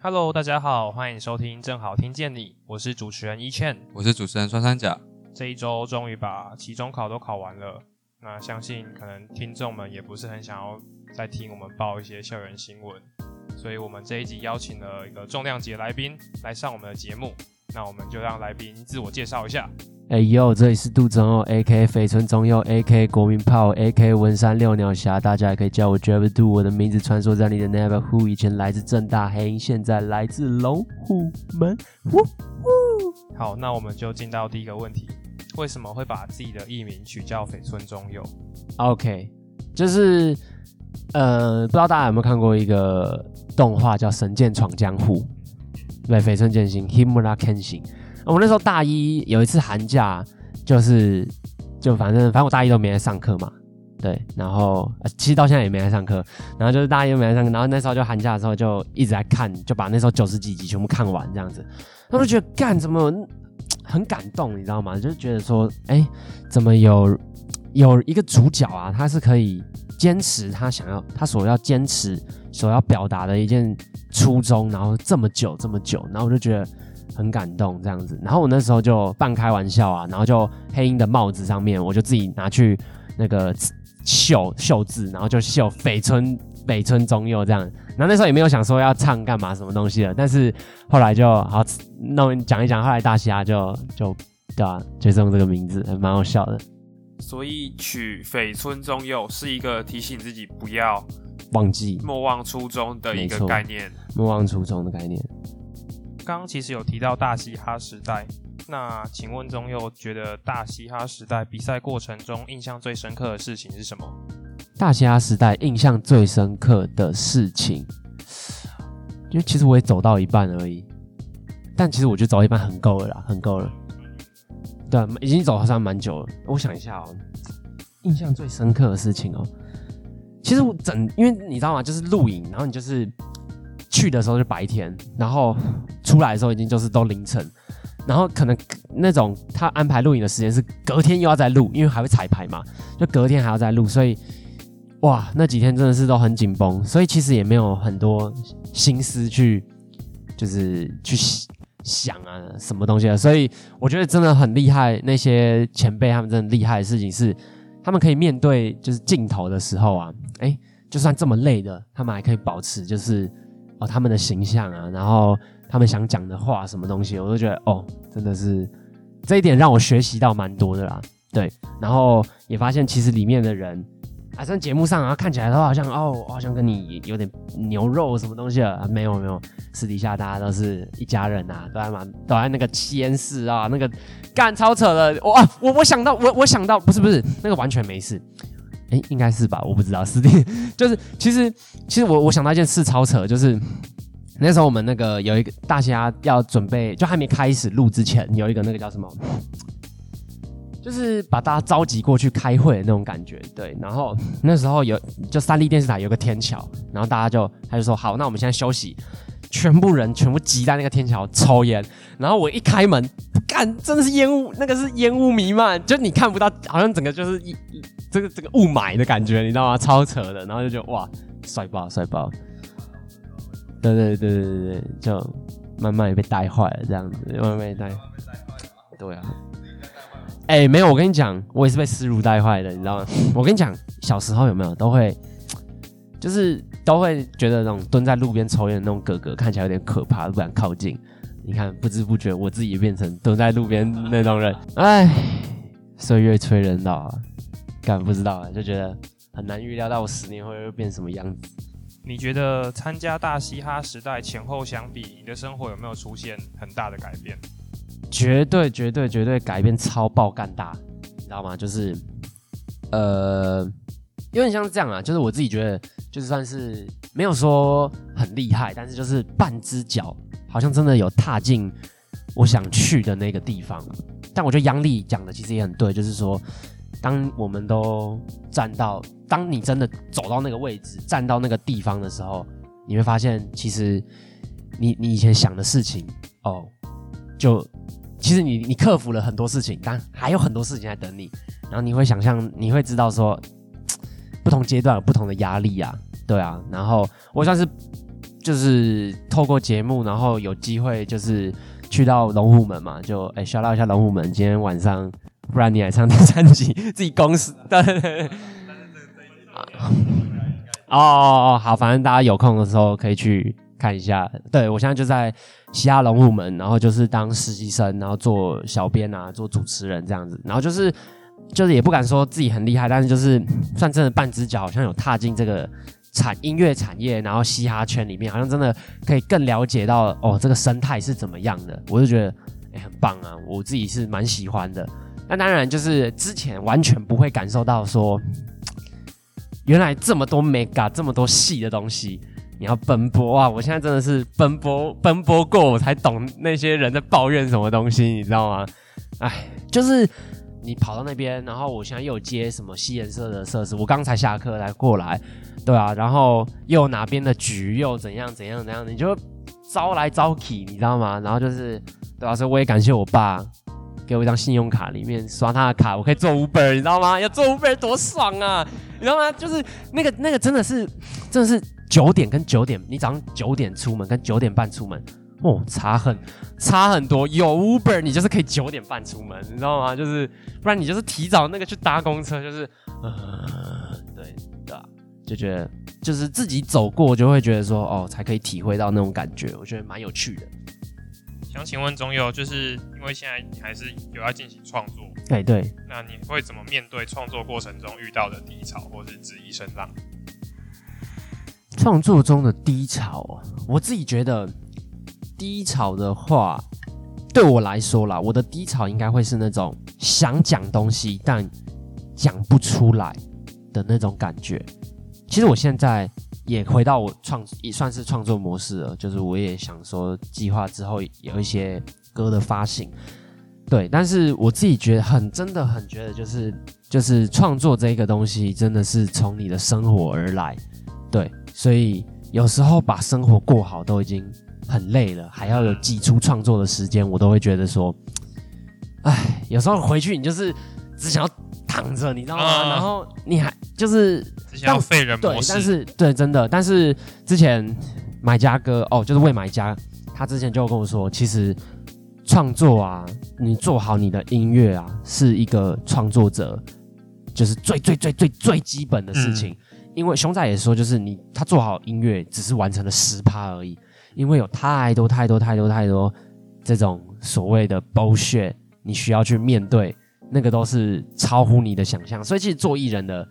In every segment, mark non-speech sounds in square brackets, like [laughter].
Hello，大家好，欢迎收听正好听见你，我是主持人一倩，我是主持人双三甲。这一周终于把期中考都考完了，那相信可能听众们也不是很想要再听我们报一些校园新闻，所以我们这一集邀请了一个重量级的来宾来上我们的节目，那我们就让来宾自我介绍一下。哎呦，这里是杜中佑，A.K. 绯村中佑，A.K. 国民炮，A.K. 文山六鸟侠，大家也可以叫我 j a v e Do。我的名字穿梭在你的 Never Who，以前来自正大黑鹰，现在来自龙虎门。呼呼。好，那我们就进到第一个问题，为什么会把自己的艺名取叫绯村中佑？OK，就是呃，不知道大家有没有看过一个动画叫《神剑闯江湖》，对，绯村剑心 Himura Kenshin。我那时候大一有一次寒假，就是就反正反正我大一都没来上课嘛，对，然后其实到现在也没来上课，然后就是大一都没来上课，然后那时候就寒假的时候就一直在看，就把那时候九十几集全部看完这样子，我就觉得干怎么很感动，你知道吗？就觉得说，哎，怎么有有一个主角啊，他是可以坚持他想要他所要坚持所要表达的一件初衷，然后这么久这么久，然后我就觉得。很感动这样子，然后我那时候就半开玩笑啊，然后就黑鹰的帽子上面，我就自己拿去那个绣绣字，然后就绣北村北村中佑这样。然后那时候也没有想说要唱干嘛什么东西的，但是后来就好弄讲一讲，后来大虾就就对啊，就是用这个名字，还蛮好笑的。所以取绯村中佑是一个提醒自己不要忘记莫忘初衷的一个概念，莫忘初衷的概念。刚刚其实有提到大嘻哈时代，那请问中佑觉得大嘻哈时代比赛过程中印象最深刻的事情是什么？大嘻哈时代印象最深刻的事情，因为其实我也走到一半而已，但其实我觉得走一半很够了啦，很够了。对，已经走好像蛮久了。我想一下哦，印象最深刻的事情哦，其实我整，因为你知道吗？就是录影，然后你就是。去的时候是白天，然后出来的时候已经就是都凌晨，然后可能那种他安排录影的时间是隔天又要再录，因为还会彩排嘛，就隔天还要再录，所以哇，那几天真的是都很紧绷，所以其实也没有很多心思去就是去想啊什么东西啊，所以我觉得真的很厉害，那些前辈他们真的厉害的事情是，他们可以面对就是镜头的时候啊，哎，就算这么累的，他们还可以保持就是。哦，他们的形象啊，然后他们想讲的话，什么东西，我都觉得哦，真的是这一点让我学习到蛮多的啦。对，然后也发现其实里面的人，啊，在节目上啊看起来都好像哦，好像跟你有点牛肉什么东西啊，没有没有，私底下大家都是一家人呐，都在蛮都在那个吸烟室啊，那个干超扯的。我啊，我我想到我我想到不是不是那个完全没事。哎，应该是吧，我不知道。师弟就是其实其实我我想到一件事超扯，就是那时候我们那个有一个大家要准备，就还没开始录之前，有一个那个叫什么，就是把大家召集过去开会的那种感觉。对，然后那时候有就三立电视台有个天桥，然后大家就他就说好，那我们现在休息。全部人全部挤在那个天桥抽烟，然后我一开门，干，真的是烟雾，那个是烟雾弥漫，就你看不到，好像整个就是一这个这个雾霾的感觉，你知道吗？超扯的，然后就觉得哇，帅爆帅爆，对对对对对对，就慢慢也被带坏了，这样子，慢慢被带，对啊，哎，没有，我跟你讲，我也是被思如带坏的，你知道吗？我跟你讲，小时候有没有都会，就是。都会觉得那种蹲在路边抽烟的那种哥哥看起来有点可怕，不敢靠近。你看，不知不觉我自己变成蹲在路边那种人。哎，岁月催人老啊，敢不知道啊，就觉得很难预料到我十年后会变什么样子。你觉得参加大嘻哈时代前后相比，你的生活有没有出现很大的改变？绝对绝对绝对改变超爆干大，你知道吗？就是呃，有点像这样啊，就是我自己觉得。就是算是没有说很厉害，但是就是半只脚，好像真的有踏进我想去的那个地方。但我觉得杨丽讲的其实也很对，就是说，当我们都站到，当你真的走到那个位置，站到那个地方的时候，你会发现，其实你你以前想的事情，哦，就其实你你克服了很多事情，但还有很多事情在等你。然后你会想象，你会知道说，不同阶段有不同的压力啊，对啊。然后我算是就是透过节目，然后有机会就是去到龙虎门嘛，就哎刷到一下龙虎门，今天晚上。不然你来唱第三集，[laughs] 自己公司。对对对。哦哦哦，好，反正大家有空的时候可以去看一下。对我现在就在西亚龙虎门，然后就是当实习生，然后做小编啊，做主持人这样子。然后就是就是也不敢说自己很厉害，但是就是算真的半只脚，好像有踏进这个产音乐产业，然后嘻哈圈里面，好像真的可以更了解到哦这个生态是怎么样的。我就觉得哎很棒啊，我自己是蛮喜欢的。那当然，就是之前完全不会感受到说，原来这么多 mega 这么多细的东西，你要奔波啊！我现在真的是奔波奔波过，我才懂那些人在抱怨什么东西，你知道吗？哎，就是你跑到那边，然后我现在又接什么吸颜色的设施，我刚才下课才过来，对啊，然后又哪边的局又怎样怎样怎样，你就招来招去，你知道吗？然后就是对啊，所以我也感谢我爸。给我一张信用卡，里面刷他的卡，我可以做 Uber，你知道吗？要做 Uber 多爽啊！你知道吗？就是那个那个真的是真的是九点跟九点，你早上九点出门跟九点半出门，哦，差很差很多。有 Uber，你就是可以九点半出门，你知道吗？就是不然你就是提早那个去搭公车，就是呃，对对啊，就觉得就是自己走过就会觉得说哦，才可以体会到那种感觉，我觉得蛮有趣的。想请问中佑，就是因为现在你还是有要进行创作，对对，那你会怎么面对创作过程中遇到的低潮或是质疑声浪？创作中的低潮，我自己觉得低潮的话，对我来说啦，我的低潮应该会是那种想讲东西但讲不出来的那种感觉。其实我现在。也回到我创也算是创作模式了，就是我也想说计划之后有一些歌的发行，对，但是我自己觉得很真的很觉得就是就是创作这个东西真的是从你的生活而来，对，所以有时候把生活过好都已经很累了，还要有挤出创作的时间，我都会觉得说，哎，有时候回去你就是只想要。躺着，你知道吗？然后你还就是要废人对，但是对，真的，但是之前买家哥哦，就是为买家，他之前就跟我说，其实创作啊，你做好你的音乐啊，是一个创作者就是最最最最最基本的事情。因为熊仔也说，就是你他做好音乐只是完成了十趴而已，因为有太多太多太多太多这种所谓的 bullshit，你需要去面对。那个都是超乎你的想象，所以其实做艺人的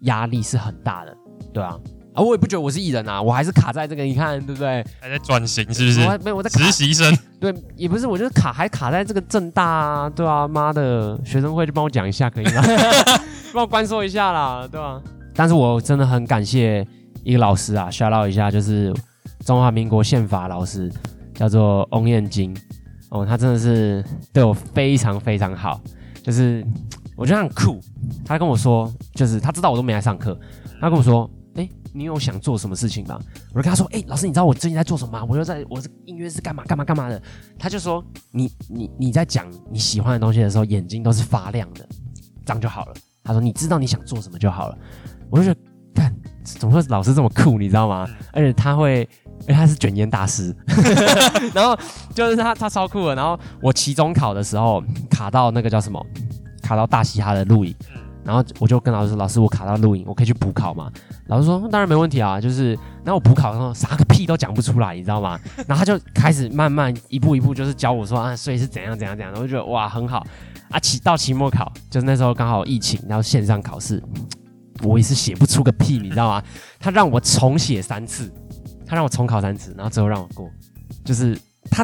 压力是很大的，对啊，啊，我也不觉得我是艺人啊，我还是卡在这个，你看对不对？还在转型是不是？我没有我在实习生，对，也不是，我就是卡还卡在这个正大啊，对啊，妈的，学生会就帮我讲一下可以吗？[laughs] [laughs] 帮我关说一下啦，对吧？但是我真的很感谢一个老师啊，shout out 一下，就是中华民国宪法老师，叫做翁燕金，哦，他真的是对我非常非常好。就是我觉得很酷，他跟我说，就是他知道我都没来上课，他跟我说，哎，你有想做什么事情吗？我就跟他说，哎，老师，你知道我最近在做什么吗？我就在我是音乐是干嘛干嘛干嘛的。他就说，你你你在讲你喜欢的东西的时候，眼睛都是发亮的，这样就好了。他说，你知道你想做什么就好了。我就觉得，看怎么会老师这么酷，你知道吗？而且他会。因为他是卷烟大师，[laughs] 然后就是他他超酷的。然后我期中考的时候卡到那个叫什么，卡到大嘻哈的录影，然后我就跟老师说：“老师，我卡到录影，我可以去补考吗？”老师说：“当然没问题啊。”就是，然后我补考的时候啥个屁都讲不出来，你知道吗？然后他就开始慢慢一步一步就是教我说啊，所以是怎样怎样怎样。我就觉得哇很好啊。期到期末考，就是那时候刚好疫情，然后线上考试，我也是写不出个屁，你知道吗？他让我重写三次。他让我重考三次，然后最后让我过，就是他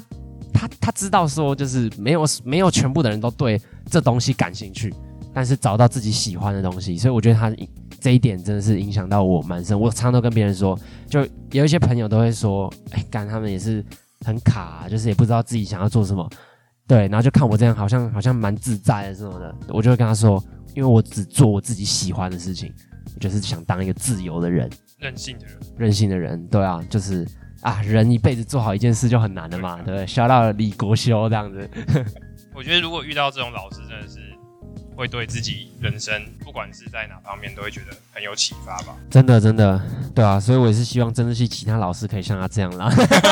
他他知道说，就是没有没有全部的人都对这东西感兴趣，但是找到自己喜欢的东西，所以我觉得他这一点真的是影响到我蛮深。我常常都跟别人说，就有一些朋友都会说，哎，干他们也是很卡，就是也不知道自己想要做什么，对，然后就看我这样好像好像蛮自在的什么的，我就会跟他说，因因为我只做我自己喜欢的事情，我就是想当一个自由的人，任性的人，任性的人。对啊，就是啊，人一辈子做好一件事就很难了嘛，对不对？笑到李国修这样子。[laughs] 我觉得如果遇到这种老师，真的是会对自己人生，不管是在哪方面，都会觉得很有启发吧。真的，真的，对啊，所以我也是希望真的是其他老师可以像他这样啦。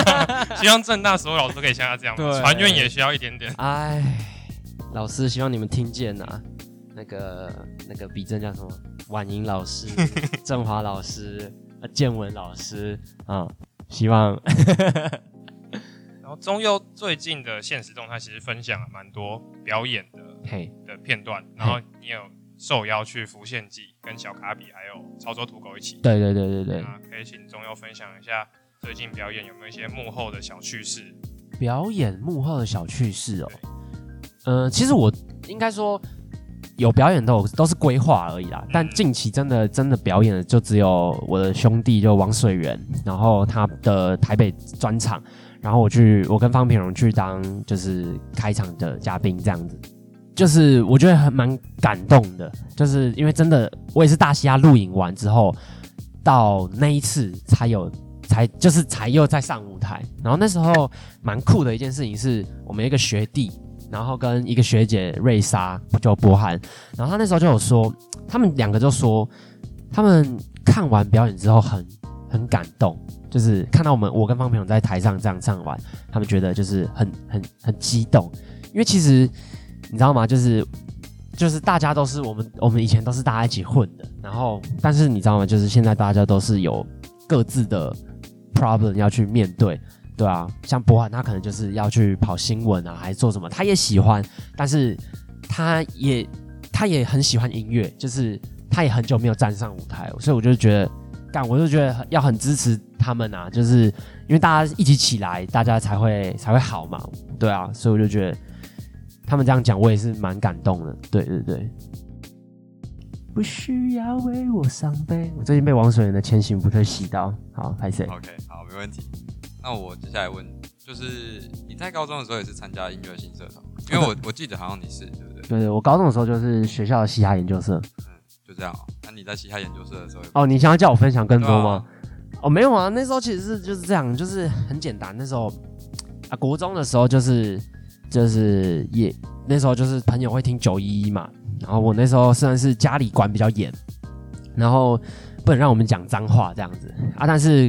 [laughs] 希望正大所有老师都可以像他这样，对传院也需要一点点。哎，老师，希望你们听见呐、那个那个笔正叫什么？婉莹老师、[laughs] 振华老师、呃建文老师啊、希望 [laughs] 然后中佑最近的现实动态其实分享了蛮多表演的 [laughs] 嘿，的片段，然后你有受邀去浮现记跟小卡比还有潮州土狗一起，对对对对对，那可以请中佑分享一下最近表演有没有一些幕后的小趣事？表演幕后的小趣事哦。嗯、其实我应该说有表演都有都是规划而已啦，但近期真的真的表演的就只有我的兄弟就王水源，然后他的台北专场，然后我去我跟方平荣去当就是开场的嘉宾这样子。就是我觉得很蛮感动的，就是因为真的我也是大西亚录影完之后，到那一次才有才就是才又在上舞台，然后那时候蛮酷的一件事情是我们一个学弟，然后跟一个学姐瑞莎就波涵，然后他那时候就有说，他们两个就说他们看完表演之后很很感动，就是看到我们我跟方平勇在台上这样唱完，他们觉得就是很很很激动，因为其实你知道吗？就是就是大家都是我们我们以前都是大家一起混的，然后但是你知道吗？就是现在大家都是有各自的 problem 要去面对，对啊，像博涵他可能就是要去跑新闻啊，还是做什么，他也喜欢，但是他也他也很喜欢音乐，就是他也很久没有站上舞台，所以我就觉得，干，我就觉得要很支持他们啊，就是因为大家一起起来，大家才会才会好嘛，对啊，所以我就觉得他们这样讲，我也是蛮感动的，对对对。不需要为我伤悲。我最近被王水源的《千行不退》洗到，好，拍谁？OK，好，没问题。那我接下来问，就是你在高中的时候也是参加音乐性社团吗，因为我 [laughs] 我记得好像你是，对不对？对对，我高中的时候就是学校的嘻哈研究社。嗯，就这样哦。那你在嘻哈研究社的时候有，哦，你想要叫我分享更多吗？啊？哦，没有啊，那时候其实是就是这样，就是很简单。那时候啊，国中的时候就是就是也那时候就是朋友会听九一一嘛，然后我那时候虽然是家里管比较严，然后不能让我们讲脏话这样子啊，但是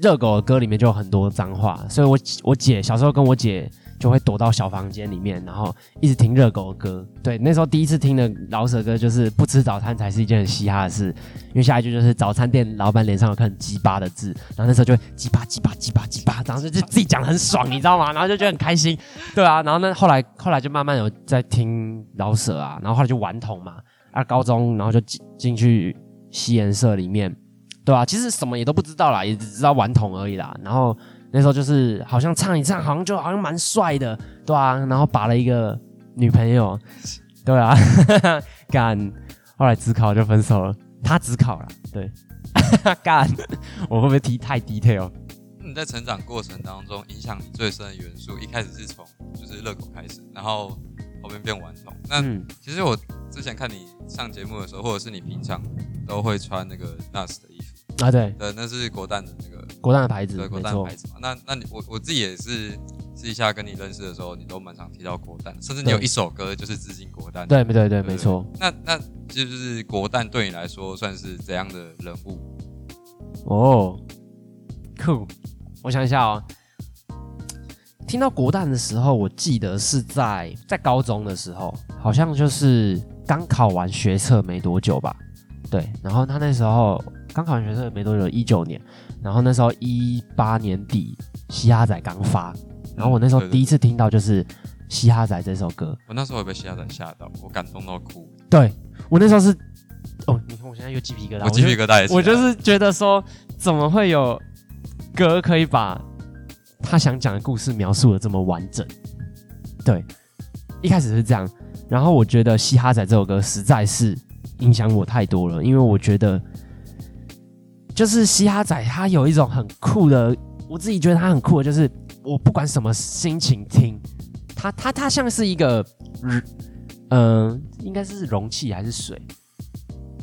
热狗的歌里面就有很多脏话，所以我我姐小时候跟我姐就会躲到小房间里面，然后一直听热狗的歌。对，那时候第一次听的老舍歌就是不吃早餐才是一件很嘻哈的事，因为下一句就是早餐店老板脸上有个很鸡巴的字，然后那时候就会鸡巴鸡巴鸡巴鸡巴，然后就就自己讲得很爽，你知道吗？然后就觉得很开心，对啊，然后呢后来后来就慢慢有在听老舍啊，然后后来就顽童嘛，啊高中然后就进进去西研社里面，对啊，其实什么也都不知道啦，也只知道顽童而已啦，然后。那时候就是好像唱一唱，好像就好像蛮帅的，对啊，然后把了一个女朋友，对啊，[laughs] 干，后来只考就分手了，他只考了，对，[laughs] 干，我会不会提太 detail？你在成长过程当中，影响你最深的元素，一开始是从就是热狗开始，然后后面变顽童。那嗯，其实我之前看你上节目的时候，或者是你平常都会穿那个 NAS 的衣服，啊对，对，那是国蛋的那个国蛋的牌子，对国蛋的牌，子嘛。那那你我我自己也是私底下跟你认识的时候，你都蛮常提到国蛋，甚至你有一首歌就是致敬国蛋。对对对，对没错，那那就是国蛋对你来说算是怎样的人物？哦，酷，我想一下哦。听到国蛋的时候，我记得是在在高中的时候，好像就是刚考完学测没多久吧。对，然后他那时候刚考完学测没多久，一九年，然后那时候一八年底，嘻哈仔刚发，然后我那时候第一次听到就是《嘻哈仔》这首歌，我那时候也被嘻哈仔吓到，我感动到哭，对我那时候是，哦，你看我现在又鸡皮疙瘩，我鸡皮疙瘩也起来我就是觉得说，怎么会有歌可以把他想讲的故事描述的这么完整？对，一开始是这样，然后我觉得《嘻哈仔》这首歌实在是影响我太多了，因为我觉得就是嘻哈仔他有一种很酷的，我自己觉得他很酷的，就是我不管什么心情听，他他他像是一个嗯、应该是容器还是水？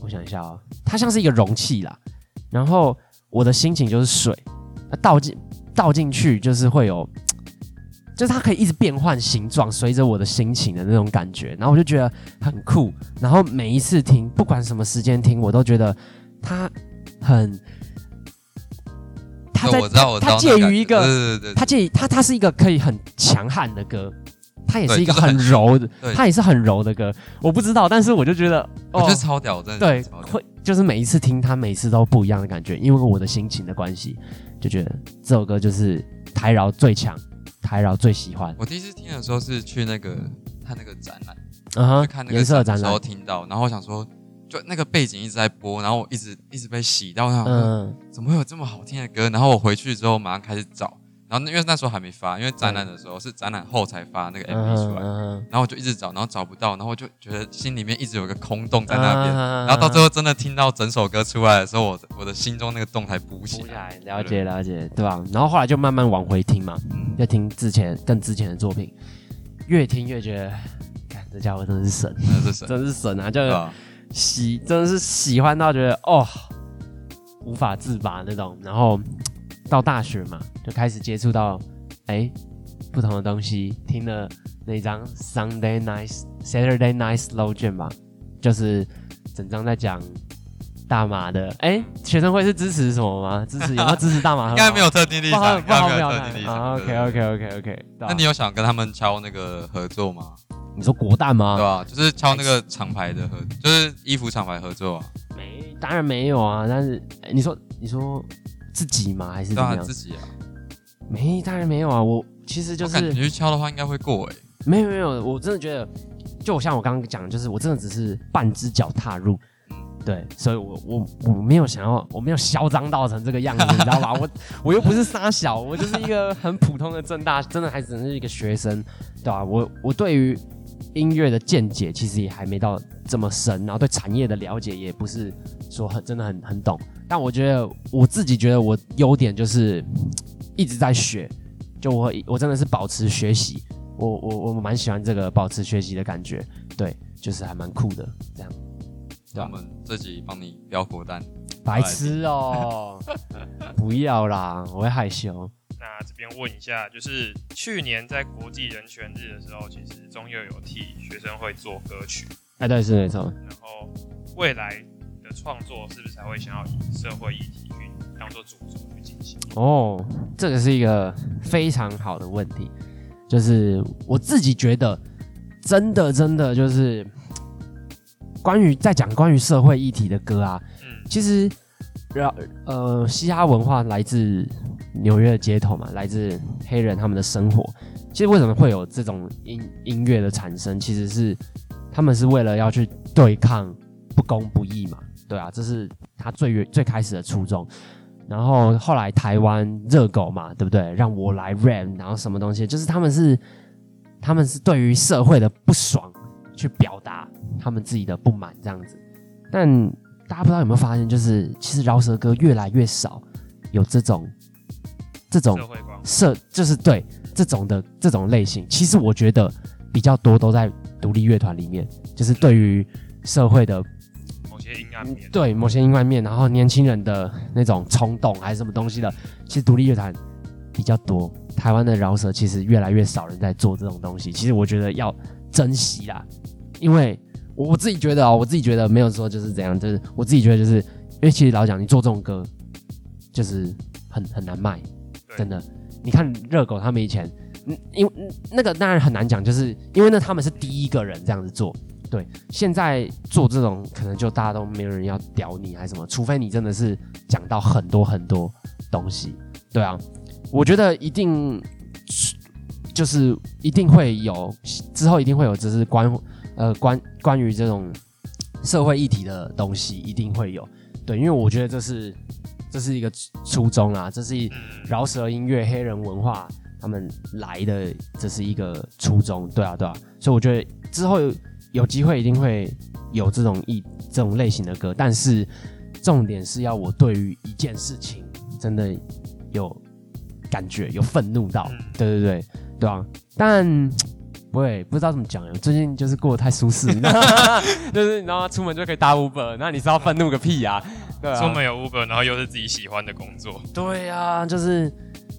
我想一下哦，它像是一个容器啦。然后我的心情就是水，倒进倒进去就是会有，就是它可以一直变换形状，随着我的心情的那种感觉。然后我就觉得很酷。然后每一次听，不管什么时间听，我都觉得它很，他在对我知道，我知道它那感觉介于一个对对对他，介于他他是一个可以很强悍的歌，他也是一个很柔的，对它也是很柔的歌。我不知道，但是我就觉得，我觉得哦，超屌，真的对。会就是每一次听他，每次都不一样的感觉，因为我的心情的关系，就觉得这首歌就是台饶最强，台饶最喜欢。我第一次听的时候是去那个他那个展览，嗯哼看那个颜色展览的时候，听到，然后我想说，就那个背景一直在播，然后我一直一直被洗到，我嗯怎么会有这么好听的歌？然后我回去之后马上开始找，然后因为那时候还没发，因为展览的时候是展览后才发那个 MV 出来，嗯然后我就一直找，然后找不到，然后我就觉得心里面一直有个空洞在那边。然然后到最后真的听到整首歌出来的时候，我我的心中那个洞才补起来。来，了解了解，对吧？然后后来就慢慢往回听嘛，嗯，就听之前更之前的作品，越听越觉得，看这家伙真的是神，那是神，[laughs] 真是神啊！就？喜真的是喜欢到觉得哦无法自拔那种。然后到大学嘛，就开始接触到哎不同的东西，听了那张 Sunday Night Saturday Night Slow Jam 吧，就是整张在讲大麻的。哎，学生会是支持什么吗？支持有没有支持大麻？[laughs] 应该没有特定立场，应不好该没有特定立场。啊。OK OK OK OK。那你有想跟他们敲那个合作吗？你说国蛋吗？对吧？就是敲那个厂牌的合，就是衣服厂牌合作啊。没，当然没有啊。但是哎你说你说自己吗？还是怎么样？自己啊。没，当然没有啊。我其实就是我感觉你去敲的话应该会过哎。没有没有，我真的觉得，就像我刚刚讲的，就是我真的只是半只脚踏入，对，所以我我我没有想要，我没有嚣张到成这个样子，你知道吧？我 [laughs] 我又不是沙小，我就是一个很普通的正大，真的还只是一个学生，对吧、我我对于音乐的见解其实也还没到这么深，然后对产业的了解也不是说很真的很很懂，但我觉得我自己觉得我优点就是一直在学，就我我真的是保持学习。我我我蛮喜欢这个保持学习的感觉，对，就是还蛮酷的，这样。对我们自己帮你标果单，白痴哦，不要啦，我会害羞。那这边问一下，就是去年在国际人权日的时候，其实中佑有替学生会做歌曲，哎，对，是没错。然后未来的创作是不是还会想要以社会议题去当做主轴去进行？哦，这个是一个非常好的问题，就是我自己觉得，真的真的就是关于在讲关于社会议题的歌啊，嗯，其实，然呃，嘻哈文化来自纽约的街头嘛，来自黑人他们的生活。其实为什么会有这种音音乐的产生？其实是他们是为了要去对抗不公不义嘛，对啊，这是他最最开始的初衷。然后后来台湾热狗嘛，对不对？让我来 rap，然后什么东西，就是他们是他们是对于社会的不爽去表达他们自己的不满这样子。但大家不知道有没有发现，就是其实饶舌歌越来越少有这种这种社社，就是对这种的这种类型。其实我觉得比较多都在独立乐团里面，就是对于社会的某些阴暗面，对某些阴暗面，然后年轻人的那种冲动还是什么东西的，其实独立乐团比较多。台湾的饶舌其实越来越少人在做这种东西，其实我觉得要珍惜啦，因为我我自己觉得哦，我自己觉得没有说就是怎样，就是我自己觉得就是因为其实老讲你做这种歌就是很很难卖，真的。你看热狗他们以前，嗯，因为嗯那个当然很难讲，就是因为那他们是第一个人这样子做，对，现在做这种可能就大家都没有人要屌你还是什么，除非你真的是讲到很多很多东西，对啊，我觉得一定就是一定会有之后一定会有，只是关呃关关于这种社会议题的东西一定会有，对，因为我觉得这是这是一个初衷啊，这是饶舌音乐、黑人文化他们来的，这是一个初衷，对啊，对啊，所以我觉得之后有有机会一定会有这种一这种类型的歌，但是重点是要我对于一件事情真的有感觉、有愤怒到，嗯。对对对对啊，但不会，不知道怎么讲。最近就是过得太舒适？[laughs] 就是你知道吗？出门就可以搭 Uber，那你知道愤怒个屁呀、对啊，出门有 Uber，然后又是自己喜欢的工作，对呀、就是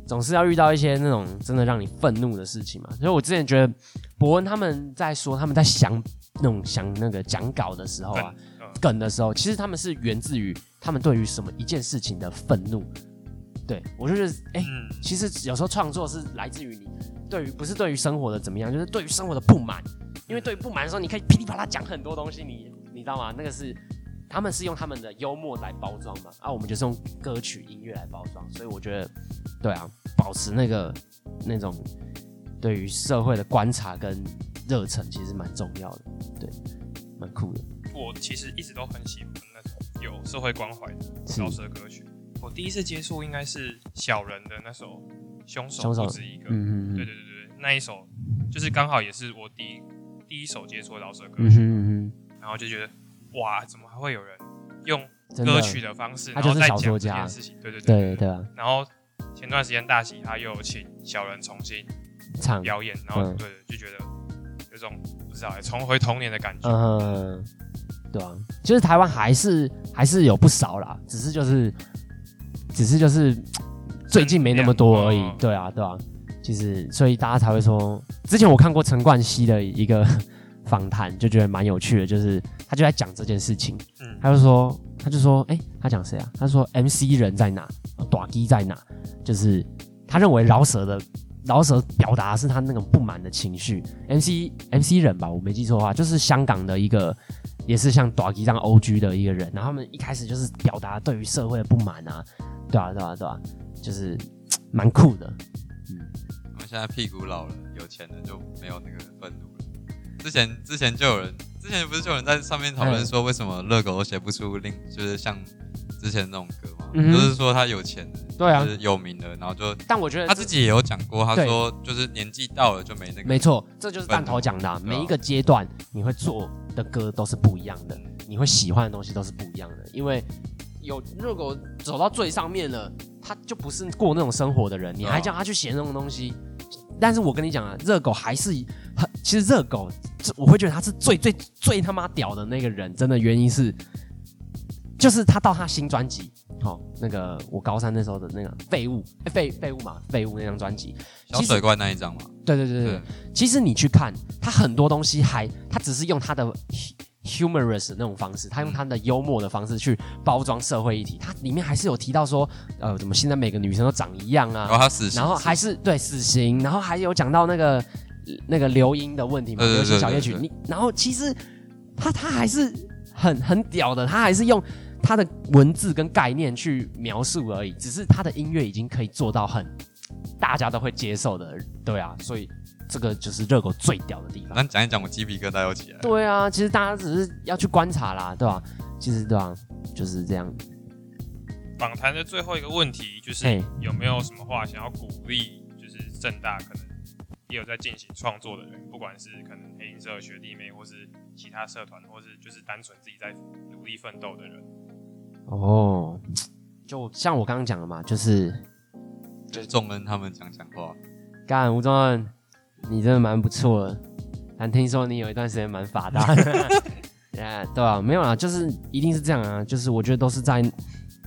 总是要遇到一些那种真的让你愤怒的事情嘛。所以我之前觉得伯恩他们在说他们在想那种想那个讲稿的时候啊，嗯梗的时候，其实他们是源自于他们对于什么一件事情的愤怒。对我就觉得，哎、嗯，其实有时候创作是来自于你对于不是对于生活的怎么样，就是对于生活的不满。因为对于不满的时候，你可以噼里啪啦讲很多东西，你你知道吗？那个是他们是用他们的幽默来包装嘛，啊，我们就是用歌曲音乐来包装。所以我觉得，对啊，保持那个那种对于社会的观察跟热忱，其实蛮重要的，对，蛮酷的。我其实一直都很喜欢那种有社会关怀的是饶舌歌曲。我第一次接触应该是小人的那首《凶手凶手不止一个》，嗯嗯嗯对对对对，那一首就是刚好也是我第一第一首接触的饶舌歌嗯，哼嗯然后就觉得哇，怎么还会有人用歌曲的方式，他就是然后再讲这件事情？对对对对对啊，然后前段时间大喜他又有请小人重新唱，表演，然后嗯对就觉得有种不知道欸重回童年的感觉。嗯，对啊，就是台湾还是还是有不少啦，只是就是只是就是最近没那么多而已嗯。对啊，对啊，其实所以大家才会说，之前我看过陈冠希的一个访谈，就觉得蛮有趣的，就是他就在讲这件事情，嗯他就说他就说，哎、他讲谁啊？他说 MC 人在哪？短基在哪？就是他认为饶舌的饶舌表达是他那种不满的情绪。MC MC 人吧，我没记错的话，就是香港的一个，也是像短 G 这样 OG 的一个人。然后他们一开始就是表达对于社会的不满啊，对啊，对啊，对啊，就是蛮酷的。嗯我们现在屁股老了，有钱了就没有那个愤怒了。之前之前就有人，之前不是就有人在上面讨论说，为什么热狗都写不出另就是像之前那种歌嘛？嗯就是说他有钱了，对啊就是有名了，然后就但我觉得他自己也有讲过，他对说就是年纪到了就没那个，没错，这就是弹头讲的、啊，啊每一个阶段你会做的歌都是不一样的，你会喜欢的东西都是不一样的。因为有热狗走到最上面了，他就不是过那种生活的人，你还叫他去写那种东西。但是我跟你讲啊，热狗还是很，其实热狗，我会觉得他是最最最他妈屌的那个人，真的原因是，就是他到他新专辑，哦，那个我高三那时候的那个废物，废废物嘛，废物那张专辑，小水怪那一张嘛，对对对对对，其实你去看，他很多东西还，他只是用他的 humorous 的那种方式，他用他的幽默的方式去包装社会议题。他里面还是有提到说，呃，怎么现在每个女生都长一样然后死刑，然后还是对死刑，然后还有讲到那个那个留音的问题嘛，流行小夜曲。你然后其实他他还是很很屌的，他还是用他的文字跟概念去描述而已，只是他的音乐已经可以做到很大家都会接受的，对啊，所以这个就是热狗最屌的地方。那讲一讲，我鸡皮疙瘩又起来了。对啊，其实大家只是要去观察啦，对吧、其实对吧、就是这样。访谈的最后一个问题就是有没有什么话想要鼓励，就是正大可能也有在进行创作的人，不管是可能黑银社学弟妹，或是其他社团，或是就是单纯自己在努力奋斗的人。哦，就像我刚刚讲的嘛，就是就是仲恩他们讲讲话，干吴宗恩，你真的蛮不错的。但听说你有一段时间蛮发达的，[laughs] [laughs] yeah, 对啊，没有啦，就是一定是这样啊，就是我觉得都是在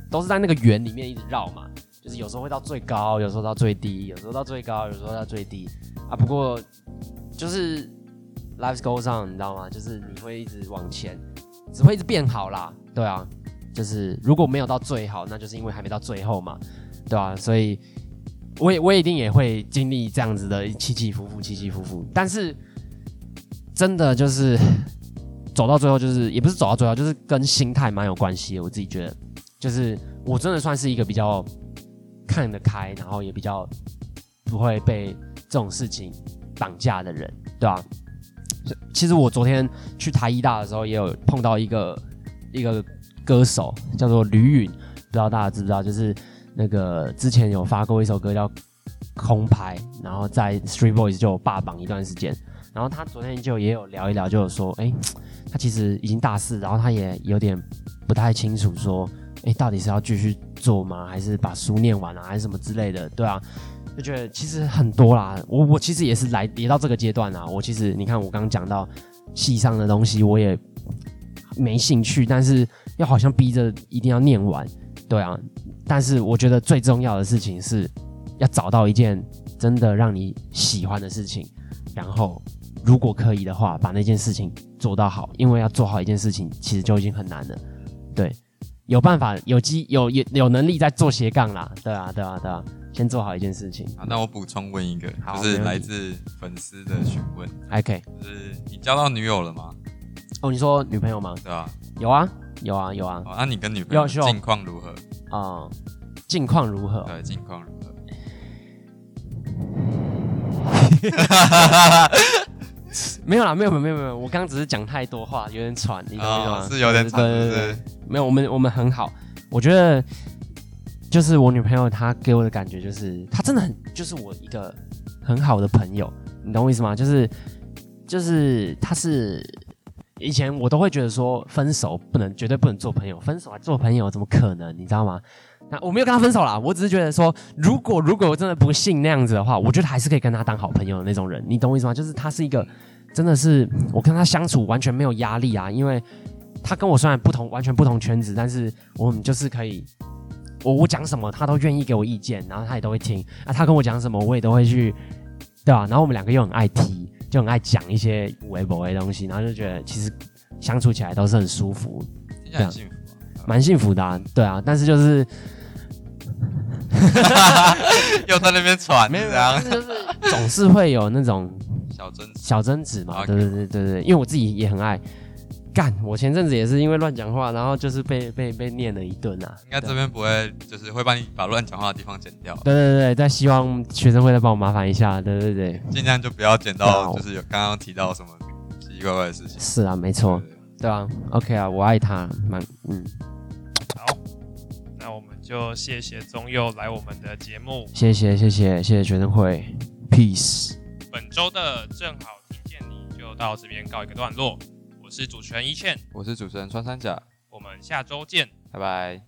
都是在那个圆里面一直绕嘛，就是有时候会到最高，有时候到最低，有时候到最高，有时候到最低啊。不过就是 life goes on，你知道吗？就是你会一直往前，只会一直变好啦，对啊，就是如果没有到最好，那就是因为还没到最后嘛，对吧、所以我也我一定也会经历这样子的起起伏伏，起起伏伏。但是真的就是走到最后，就是也不是走到最后，就是跟心态蛮有关系的。我自己觉得，就是我真的算是一个比较看得开，然后也比较不会被这种事情绑架的人，对吧、其实我昨天去台医大的时候，也有碰到一个一个歌手，叫做吕允，不知道大家知不知道？就是那个之前有发过一首歌叫《空拍》，然后在 Street Boys 就霸榜一段时间。然后他昨天就也有聊一聊，就有说，哎，他其实已经大四，然后他也有点不太清楚说，哎，到底是要继续做吗？还是把书念完啊，还是什么之类的？对啊，就觉得其实很多啦。我我其实也是来也到这个阶段啦。我其实你看我刚刚讲到戏上的东西，我也没兴趣，但是又好像逼着一定要念完，对啊。但是我觉得最重要的事情是要找到一件真的让你喜欢的事情，然后如果可以的话，把那件事情做到好，因为要做好一件事情其实就已经很难了，对。有办法，有机有有有能力在做斜杠啦，对啊，对啊，对啊，先做好一件事情。好，那我补充问一个，就是来自粉丝的询问，OK，就是你交到女友了吗？哦，你说女朋友吗？对啊，有啊，有啊，有啊。那你跟女朋友近况如何？啊，近况如何？对，近况如何？[laughs] 没有啦，没有，没有，没有，我刚刚只是讲太多话，有点喘，你懂吗？是有点喘，对对对。没有，我们我们很好。我觉得就是我女朋友，她给我的感觉就是，她真的很就是我一个很好的朋友，你懂我意思吗？就是就是她是以前我都会觉得说分手不能绝对不能做朋友，分手还做朋友怎么可能？你知道吗？那我没有跟他分手啦，我只是觉得说，如果如果我真的不信那样子的话，我觉得还是可以跟他当好朋友的那种人，你懂我意思吗？就是他是一个真的是我跟他相处完全没有压力啊，因为。他跟我虽然不同，完全不同圈子，但是我们就是可以，我我讲什么，他都愿意给我意见，然后他也都会听。啊，他跟我讲什么，我也都会去，对吧？然后我们两个又很爱提，就很爱讲一些微博的东西，然后就觉得其实相处起来都是很舒服，这样幸福，蛮幸福的，对啊。但是就是，[laughs] 又在那边喘，没有，就是总是会有那种 [laughs] 小争小争执嘛，对对对对对，因为我自己也很爱。干！我前阵子也是因为乱讲话，然后就是被被被念了一顿啊。应该这边不会，就是会帮你把乱讲话的地方剪掉。对对对，再希望学生会再帮我麻烦一下。对对对，尽量就不要剪到，就是有刚刚提到什么奇奇怪怪的事情。是啊，没错，对啊 OK 啊，我爱他，蛮嗯。好，那我们就谢谢宗佑来我们的节目。谢谢谢谢谢谢学生会，Peace。本周的正好听见你就到这边告一个段落。我是主持人一倩，我是主持人穿山甲，我们下周见，拜拜。